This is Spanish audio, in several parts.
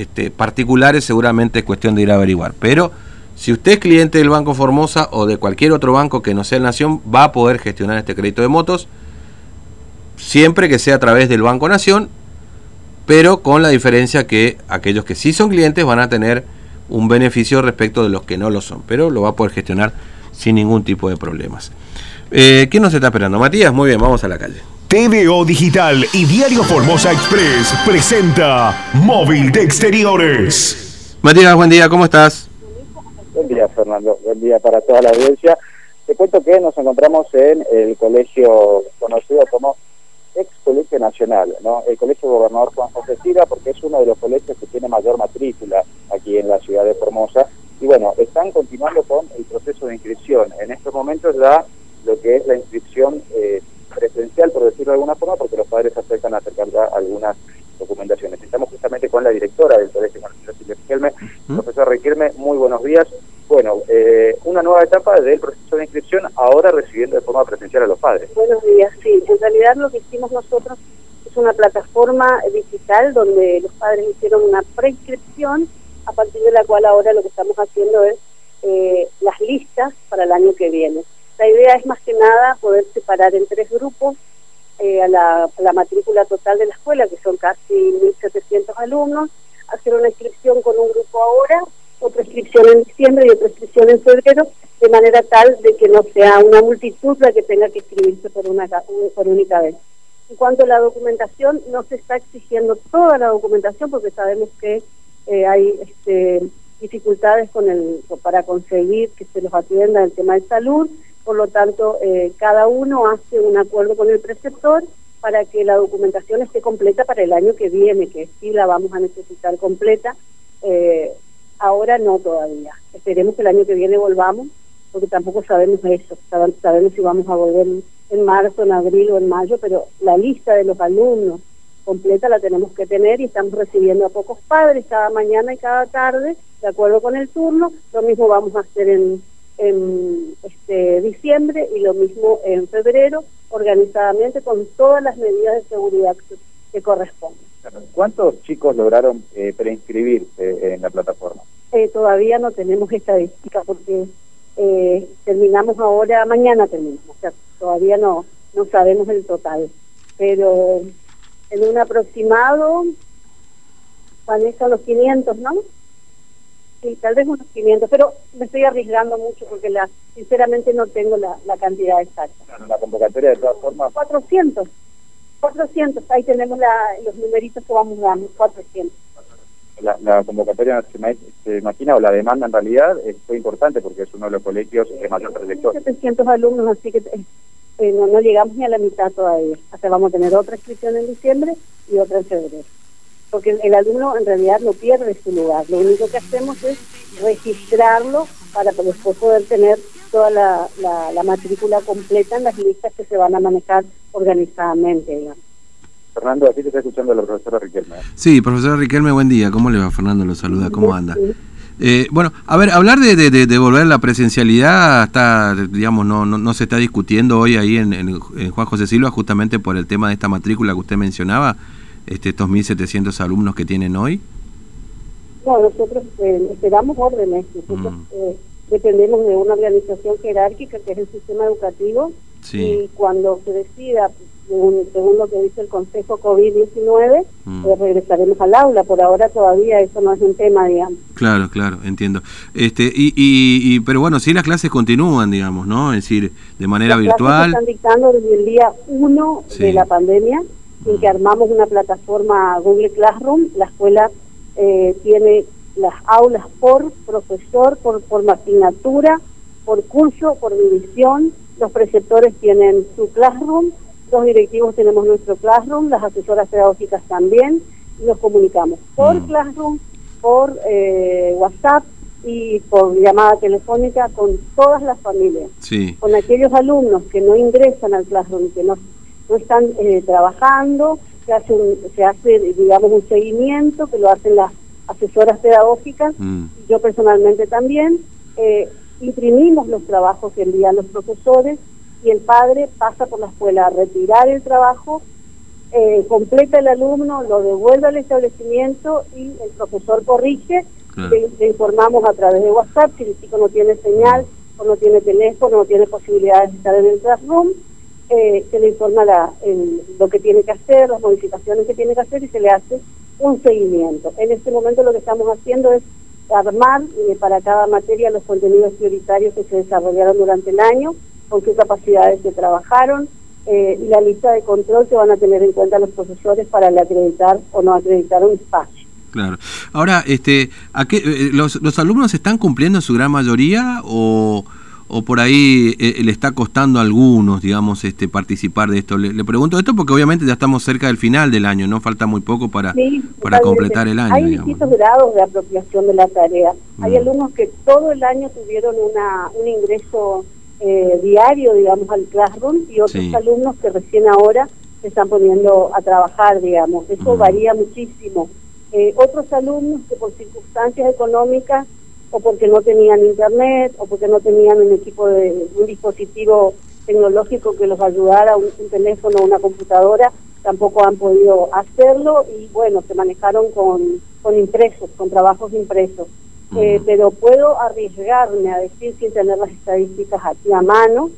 este, particulares seguramente es cuestión de ir a averiguar. Pero si usted es cliente del Banco Formosa o de cualquier otro banco que no sea el Nación, va a poder gestionar este crédito de motos siempre que sea a través del Banco Nación, pero con la diferencia que aquellos que sí son clientes van a tener un beneficio respecto de los que no lo son, pero lo va a poder gestionar sin ningún tipo de problemas. Eh, ¿Quién nos está esperando? Matías, muy bien, vamos a la calle. TVO Digital y Diario Formosa Express presenta Móvil de Exteriores. Matías, buen día, ¿cómo estás? Buen día, Fernando. Buen día para toda la audiencia. Te cuento que nos encontramos en el colegio conocido como ex Colegio Nacional, ¿no? El Colegio Gobernador Juan José Sira, porque es uno de los colegios que tiene mayor matrícula aquí en la ciudad de Formosa. Y bueno, están continuando con el proceso de inscripción. En estos momentos ya lo que es la inscripción eh, presencial, por decirlo de alguna forma, porque los padres acercan a acercar ya algunas documentaciones. Estamos justamente con la directora del Colegio Marcelo Silvia Riquelme, ¿Mm? profesor Riquelme, muy buenos días. Bueno, eh, una nueva etapa del proceso de inscripción, ahora recibiendo de forma presencial a los padres. Buenos días, sí. En realidad lo que hicimos nosotros es una plataforma digital donde los padres hicieron una preinscripción, a partir de la cual ahora lo que estamos haciendo es eh, las listas para el año que viene. La idea es más que nada poder separar en tres grupos eh, a, la, matrícula total de la escuela, que son casi 1.700 alumnos, hacer una inscripción con un grupo ahora, otra inscripción en diciembre y otra inscripción en febrero, de manera tal de que no sea una multitud la que tenga que inscribirse por, una, por única vez. En cuanto a la documentación, no se está exigiendo toda la documentación porque sabemos que eh, hay este, dificultades con el para conseguir que se los atienda el tema de salud, por lo tanto, eh, cada uno hace un acuerdo con el preceptor para que la documentación esté completa para el año que viene, que sí la vamos a necesitar completa. Eh, ahora no todavía. Esperemos que el año que viene volvamos, porque tampoco sabemos eso. Sab- Sabemos si vamos a volver en marzo, en abril o en mayo, pero la lista de los alumnos completa la tenemos que tener y estamos recibiendo a pocos padres cada mañana y cada tarde, de acuerdo con el turno. Lo mismo vamos a hacer en, en este diciembre y lo mismo en febrero, organizadamente con todas las medidas de seguridad que, que corresponden. ¿Cuántos chicos lograron eh, preinscribirse en la plataforma? Eh, todavía no tenemos estadística porque eh, terminamos ahora, mañana terminamos, o sea, todavía no, no sabemos el total, pero en un aproximado, Vanessa, los 500, ¿no? Sí, tal vez unos 500, pero me estoy arriesgando mucho porque la, sinceramente no tengo la, la cantidad exacta. La convocatoria de todas formas 400, 400, ahí tenemos la, los numeritos que vamos dando, 400. la, la convocatoria se, ma- se imagina o la demanda en realidad fue importante porque es uno de los colegios de mayor trayectoria. 700 alumnos, así que eh, no, no llegamos ni a la mitad todavía. Hasta vamos a tener otra inscripción en diciembre y otra en febrero. Porque el, el alumno en realidad no pierde su lugar. Lo único que hacemos es registrarlo para después poder tener toda la, la, la matrícula completa en las listas que se van a manejar organizadamente, digamos. Fernando, así te está escuchando la profesora Riquelme. Sí, profesor Riquelme, buen día. ¿Cómo le va? Fernando lo saluda. ¿Cómo anda? Sí. Eh, bueno, a ver, hablar de, de, de- de volver a la presencialidad está, digamos, no, no, no se está discutiendo hoy ahí en, en- en Juan José Silva justamente por el tema de esta matrícula que usted mencionaba, este, estos 1.700 alumnos que tienen hoy. No, nosotros eh, esperamos órdenes. Nosotros Mm. eh, dependemos de una organización jerárquica que es el sistema educativo Sí. y cuando se decida, según, según lo que dice el Consejo COVID-19, Mm. eh, regresaremos al aula. Por ahora todavía eso no es un tema, digamos. Claro, claro, entiendo. Este, y, y, y- pero bueno, sí las clases continúan, digamos, ¿no? Es decir, de manera Las clases se virtual. están dictando desde el día 1 Sí. de la pandemia, en que armamos una plataforma Google Classroom. La escuela eh, tiene las aulas por profesor, por, por asignatura, por curso, por división. Los preceptores tienen su Classroom, los directivos tenemos nuestro Classroom, las asesoras pedagógicas también, y nos comunicamos por Mm. Classroom, por eh, WhatsApp y por llamada telefónica con todas las familias Sí, con aquellos alumnos que no ingresan al classroom, que no, no están eh, trabajando, se hace, un- se hace, digamos, un seguimiento que lo hacen las asesoras pedagógicas, mm, yo personalmente también, eh, imprimimos los trabajos que envían los profesores y el padre pasa por la escuela a retirar el trabajo eh, completa el alumno, lo devuelve al establecimiento y el profesor corrige, le, informamos a través de WhatsApp si el chico no tiene señal o no tiene teléfono, no tiene posibilidades de estar en el classroom, eh, se le informa la, lo que tiene que hacer, las modificaciones que tiene que hacer y se le hace un seguimiento. En este momento lo que estamos haciendo es armar eh, para cada materia los contenidos prioritarios que se desarrollaron durante el año, con qué capacidades se trabajaron eh, y la lista de control que van a tener en cuenta los profesores para acreditar o no acreditar un espacio. Claro. Ahora, este, ¿a qué, eh, los, ¿los alumnos están cumpliendo en su gran mayoría o, o por ahí eh, le está costando a algunos, digamos, este, participar de esto? Le, pregunto esto porque obviamente ya estamos cerca del final del año, no falta muy poco para, para completar el año. Hay distintos grados de apropiación de la tarea. Hay mm. alumnos que todo el año tuvieron una, un ingreso eh, diario, digamos, al classroom y otros alumnos que recién ahora se están poniendo a trabajar, digamos. Eso mm. varía muchísimo. Eh, otros alumnos que por circunstancias económicas o porque no tenían internet o porque no tenían un equipo de un dispositivo tecnológico que los ayudara, un, teléfono o una computadora, tampoco han podido hacerlo y bueno, se manejaron con, con impresos, con trabajos impresos. Eh, pero puedo arriesgarme a decir, sin tener las estadísticas aquí a mano,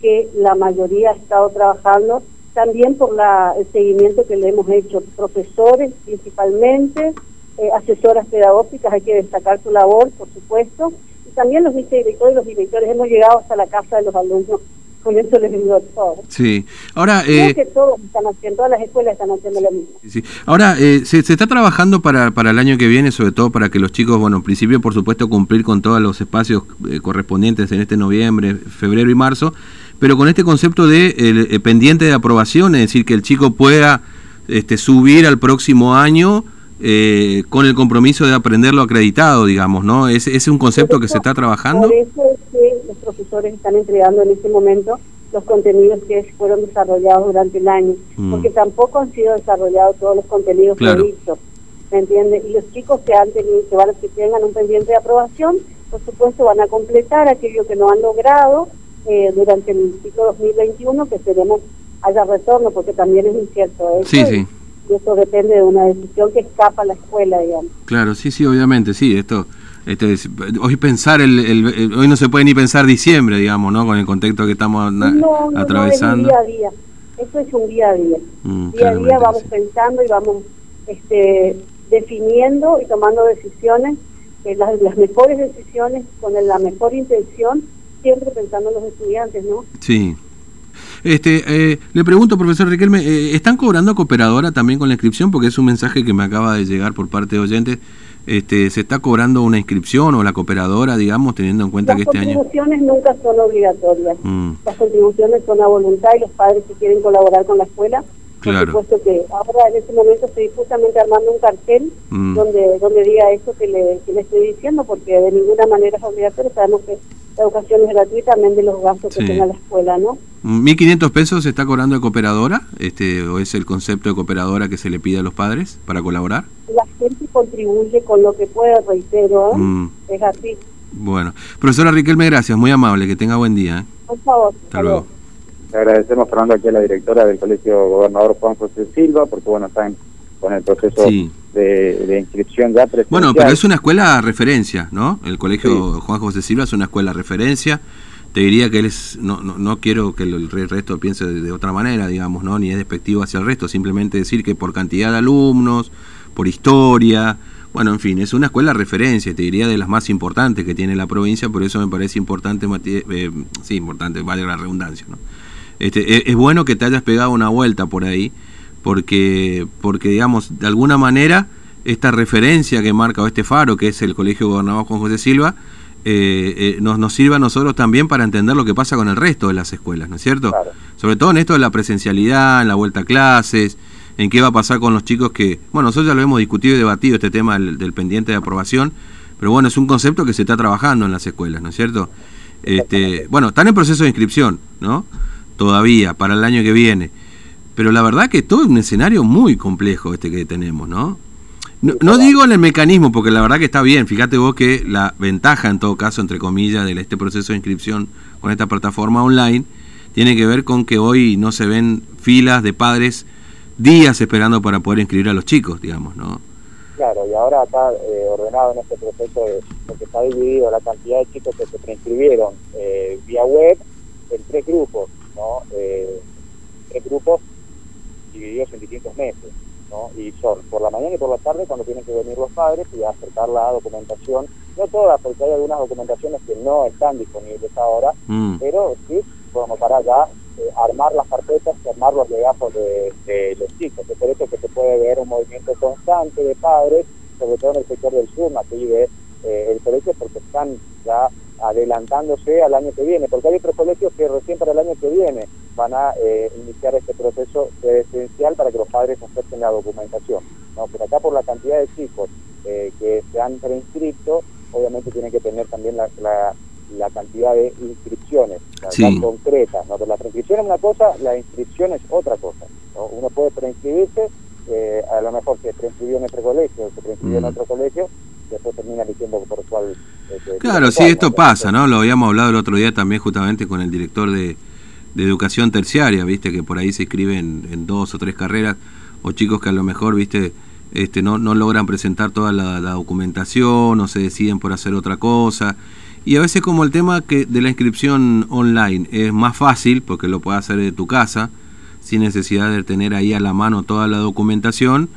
que la mayoría ha estado trabajando también por la, el seguimiento que le hemos hecho, profesores principalmente, eh, asesoras pedagógicas, hay que destacar su labor, por supuesto, y también los vicedirectores y los directores hemos llegado hasta la casa de los alumnos. Con eso les digo todo. Sí. Ahora, eh, que todos están haciendo, todas las escuelas están haciendo lo mismo. Sí. Ahora, eh, se, se, está trabajando para, para el año que viene, sobre todo para que los chicos, bueno, en principio, por supuesto, cumplir con todos los espacios eh, correspondientes en este noviembre, febrero y marzo, pero con este concepto de el, pendiente de aprobación, es decir, que el chico pueda este, subir al próximo año eh, con el compromiso de aprenderlo acreditado, digamos, ¿no? ¿Es, es un concepto que se está trabajando? Por eso es que los profesores están entregando en este momento los contenidos que fueron desarrollados durante el año, mm. porque tampoco han sido desarrollados todos los contenidos previstos, ¿me entiende? Y los chicos que han tenido, que, van, que tengan un pendiente de aprobación, por supuesto van a completar aquello que no han logrado eh, durante el ciclo 2021, que esperemos haya retorno, porque también es incierto. Sí, sí eso depende de una decisión que escapa a la escuela, digamos. Claro, sí, sí, obviamente, sí, esto... Este, hoy pensar el, hoy no se puede ni pensar diciembre digamos no con el contexto que estamos atravesando no, es un día a día eso es un día a día. Mm, día a día vamos pensando y vamos este definiendo y tomando decisiones eh, las, las mejores decisiones con la mejor intención siempre pensando en los estudiantes no sí este, eh, le pregunto, profesor Riquelme, eh, ¿están cobrando cooperadora también con la inscripción? Porque es un mensaje que me acaba de llegar por parte de oyentes. Este, ¿Se está cobrando una inscripción o la cooperadora, digamos, teniendo en cuenta que este año... Las contribuciones nunca son obligatorias. Mm. Las contribuciones son a voluntad y los padres que quieren colaborar con la escuela Claro. Por supuesto que ahora en este momento estoy justamente armando un cartel mm. donde donde diga eso que le, que le estoy diciendo, porque de ninguna manera es obligatorio. Sabemos que la educación es gratuita, también de los gastos que tenga la escuela, ¿no? ¿1.500 pesos se está cobrando de cooperadora? este ¿O es el concepto de cooperadora que se le pide a los padres para colaborar? La gente contribuye con lo que puede, reitero, ¿eh? mm. es así. Bueno, profesora Riquelme, gracias, muy amable, que tenga buen día. ¿eh? Por favor. Hasta luego. Le agradecemos, Fernando, aquí a la directora del Colegio Gobernador Juan José Silva, porque bueno, están con el proceso de, inscripción ya presencial. Bueno, pero es una escuela referencia, ¿no? El Colegio Juan José Silva es una escuela referencia. Te diría que él es, no, no, no quiero que el resto piense de, otra manera, digamos, ¿no? Ni es despectivo hacia el resto, simplemente decir que por cantidad de alumnos, por historia, bueno, en fin, es una escuela referencia, te diría de las más importantes que tiene la provincia, por eso me parece importante, eh, sí, importante, vale la redundancia, ¿no? Este, e, es, bueno que te hayas pegado una vuelta por ahí, porque, porque digamos, de alguna manera, esta referencia que marca o este faro, que es el Colegio Gobernador Juan José Silva, eh, eh, nos, nos sirva a nosotros también para entender lo que pasa con el resto de las escuelas, ¿no es cierto? Sobre todo en esto de la presencialidad, en la vuelta a clases, en qué va a pasar con los chicos que, bueno, nosotros ya lo hemos discutido y debatido este tema del, del pendiente de aprobación, pero bueno, es un concepto que se está trabajando en las escuelas, ¿no es cierto? Este, bueno, están en proceso de inscripción, ¿no? Todavía para el año que viene. Pero la verdad que todo es un escenario muy complejo este que tenemos, ¿no? No, digo en el mecanismo, porque la verdad que está bien. Fíjate vos que la ventaja, en todo caso, entre comillas, de este proceso de inscripción con esta plataforma online, tiene que ver con que hoy no se ven filas de padres días esperando para poder inscribir a los chicos, digamos, ¿no? Claro, y ahora está eh, ordenado en este proceso de, porque está dividido la cantidad de chicos que se preinscribieron eh, vía web en tres grupos, ¿no? Eh, tres grupos divididos en distintos meses, ¿no? Y son por la mañana y por la tarde cuando tienen que venir los padres y acercar la documentación, no todas, porque hay algunas documentaciones que no están disponibles ahora, Mm. pero sí como para ya eh, armar las carpetas y armar los legajos de, de los chicos. Es por eso que se puede ver un movimiento constante de padres, sobre todo en el sector del sur, aquí de eh, el colegio, porque están ya adelantándose al año que viene, porque hay otros colegios que recién para el año que viene van a eh, iniciar este proceso esencial para que los padres acepten la documentación. ¿no? Pero acá por la cantidad de chicos eh, que se han preinscrito, obviamente tienen que tener también la, la, la cantidad de inscripciones Sí. concretas. ¿no? Pero la preinscripción es una cosa, la inscripción es otra cosa. ¿no? Uno puede preinscribirse, eh, a lo mejor se preinscribió en otro colegio, se preinscribió en Mm. otro colegio, después termina eligiendo por cuál. Claro, sí, esto pasa, ¿no? Lo habíamos hablado el otro día también justamente con el director de, educación terciaria, ¿viste? Que por ahí se inscriben en dos o tres carreras, o chicos que a lo mejor, ¿viste? Este, no, no logran presentar toda la, la documentación o se deciden por hacer otra cosa. Y a veces como el tema que de la inscripción online es más fácil, porque lo puedes hacer de tu casa, sin necesidad de tener ahí a la mano toda la documentación,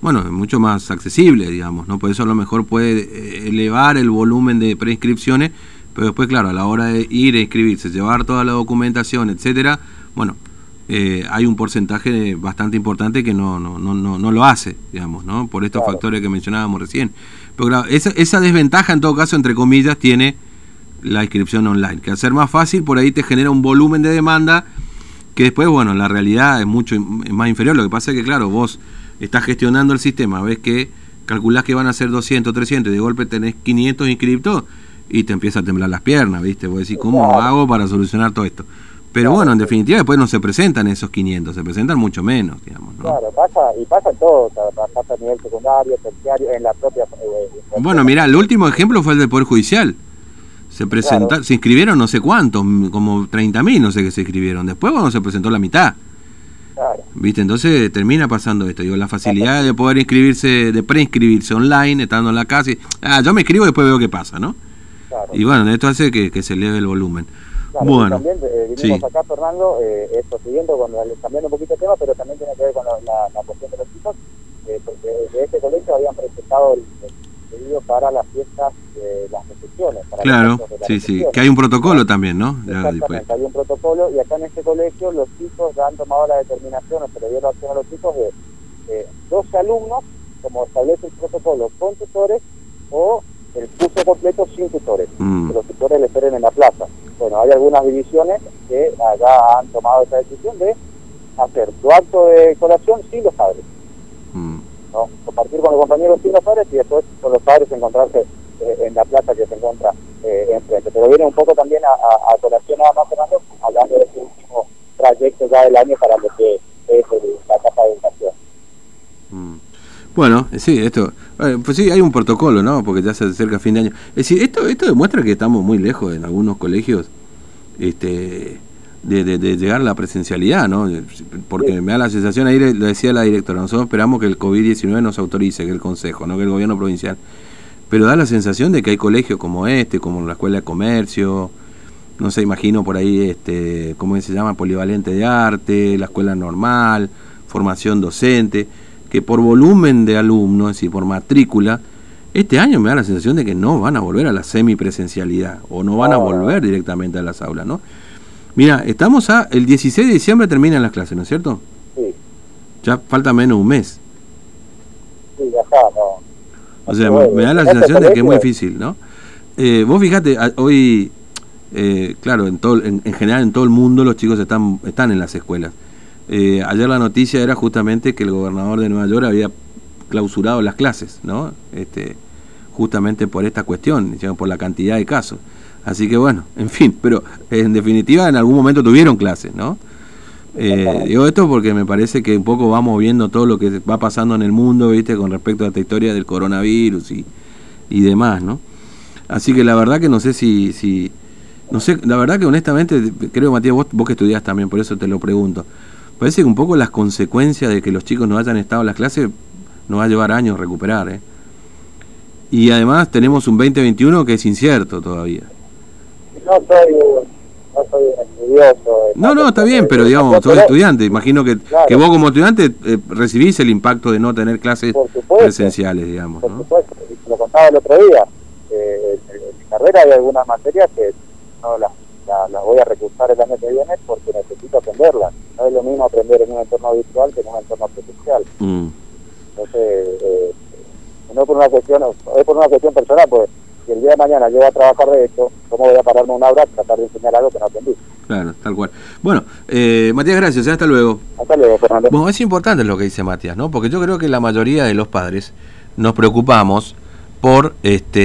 bueno, es mucho más accesible, digamos, ¿no? Por eso a lo mejor puede eh, elevar el volumen de preinscripciones, pero después, claro, a la hora de ir a inscribirse, llevar toda la documentación, etcétera, bueno, eh, hay un porcentaje bastante importante que no, no, no, no, no lo hace, digamos, ¿no? Por estos Claro. factores que mencionábamos recién. Pero claro, esa, esa desventaja en todo caso, entre comillas, tiene la inscripción online, que al ser más fácil, por ahí te genera un volumen de demanda que después, bueno, la realidad es mucho es más inferior. Lo que pasa es que, claro, vos estás gestionando el sistema, ves que calculás que van a ser 200, 300, y de golpe tenés 500 inscriptos y te empieza a temblar las piernas, ¿viste? Vos decís, ¿cómo Claro. hago para solucionar todo esto? Pero bueno, en definitiva, después no se presentan esos 500, se presentan mucho menos, digamos, ¿no? Claro, pasa, y pasa en todo, pasa a nivel secundario, terciario, en la propia... eh, Bueno, mira, el último ejemplo fue el del Poder Judicial. Se presenta, Claro. se inscribieron no sé cuántos, como 30.000 no sé qué se inscribieron. Después, bueno, se presentó la mitad. Claro, ¿Viste? Entonces termina pasando esto. Digo, la facilidad de poder inscribirse, de preinscribirse online, estando en la casa. y, ah, yo me inscribo y después veo qué pasa, ¿no? claro. Y bueno, esto hace que, que se eleve el volumen. Claro, bueno, también eh, vinimos sí. acá, Fernando, eh, esto siguiendo, la- cambiando un poquito de tema, pero también tiene que ver con la, la- la cuestión de los chicos, eh, porque de este colegio habían presentado el, el pedido para las fiestas de las recepciones. Para claro, de las sí, sí. Que hay un protocolo también, ¿no? Exactamente, hay un protocolo y acá en este colegio los chicos ya han tomado la determinación, o se le dio la opción a los chicos de eh, 12 alumnos, como establece el protocolo, con tutores o el curso completo sin tutores, Mm. que los tutores le esperen en la plaza. Bueno, hay algunas divisiones que allá han tomado esa decisión de hacer su acto de colación sin los padres. ¿No? compartir con los compañeros sin los padres y después con los padres encontrarse eh, en la plaza que se encuentra eh, enfrente. Pero viene un poco también a, a, a colación nada más, Fernando, hablando de este último trayecto ya del año para lo que es la etapa de educación. Mm. Bueno, eh, sí, esto, eh, pues sí, hay un protocolo, ¿no? Porque ya se acerca fin de año. Es decir, esto, esto demuestra que estamos muy lejos en algunos colegios, este, de, de- de llegar a la presencialidad, ¿no? Porque Sí. me da la sensación, ahí le decía la directora, nosotros esperamos que el COVID-19 nos autorice, que el Consejo, no que el gobierno provincial. Pero da la sensación de que hay colegios como este, como la Escuela de Comercio, no sé, imagino por ahí, este, ¿cómo se llama? Polivalente de Arte, la Escuela Normal, formación docente, que por volumen de alumnos, es decir, por matrícula, este año me da la sensación de que no van a volver a la semipresencialidad o no van a No. volver directamente a las aulas, ¿no? Mira, estamos a, el 16 de diciembre terminan las clases, ¿no es cierto? Sí, Ya falta menos un mes. sí, ya está, no. O sea, me da la en sensación de que es muy difícil, ¿no? Eh, vos fíjate, a- hoy, eh, claro, en, todo, en, en general en todo el mundo los chicos están, están en las escuelas. Eh, ayer la noticia era justamente que el gobernador de Nueva York había clausurado las clases, ¿no? Este, justamente por esta cuestión, por la cantidad de casos. Así que bueno, en fin, pero en definitiva en algún momento tuvieron clases, ¿no? Eh, digo esto porque me parece que un poco vamos viendo todo lo que va pasando en el mundo, ¿viste? Con respecto a esta historia del coronavirus y, y demás, ¿no? Así que la verdad que no sé si, si no sé, la verdad que honestamente creo Matías vos, vos que estudiás también, por eso te lo pregunto. Parece que un poco las consecuencias de que los chicos no hayan estado en las clases nos va a llevar años recuperar. ¿eh? Y además tenemos un 2021 que es incierto todavía. No soy, no soy estudioso. No, no, está bien, pero eh, digamos, sos estudiante. Imagino que, Claro. que vos como estudiante eh, recibís el impacto de no tener clases supuesto. presenciales, digamos. Por ¿no? supuesto, y te lo contaba el otro día. eh, en, mi carrera hay algunas materias que no las, la- las voy a recursar el año que viene porque necesito aprenderlas. No es lo mismo aprender en un entorno virtual que en un entorno presencial. Mm, Entonces, eh, no por una cuestión, es por una cuestión personal, pues si el día de mañana yo voy a trabajar de esto, ¿cómo voy a pararme una hora a tratar de enseñar algo que no aprendí? claro, tal cual. Bueno, eh, Matías, gracias. Hasta luego. Hasta luego, Fernando. Bueno, es importante lo que dice Matías, ¿no? Porque yo creo que la mayoría de los padres nos preocupamos por este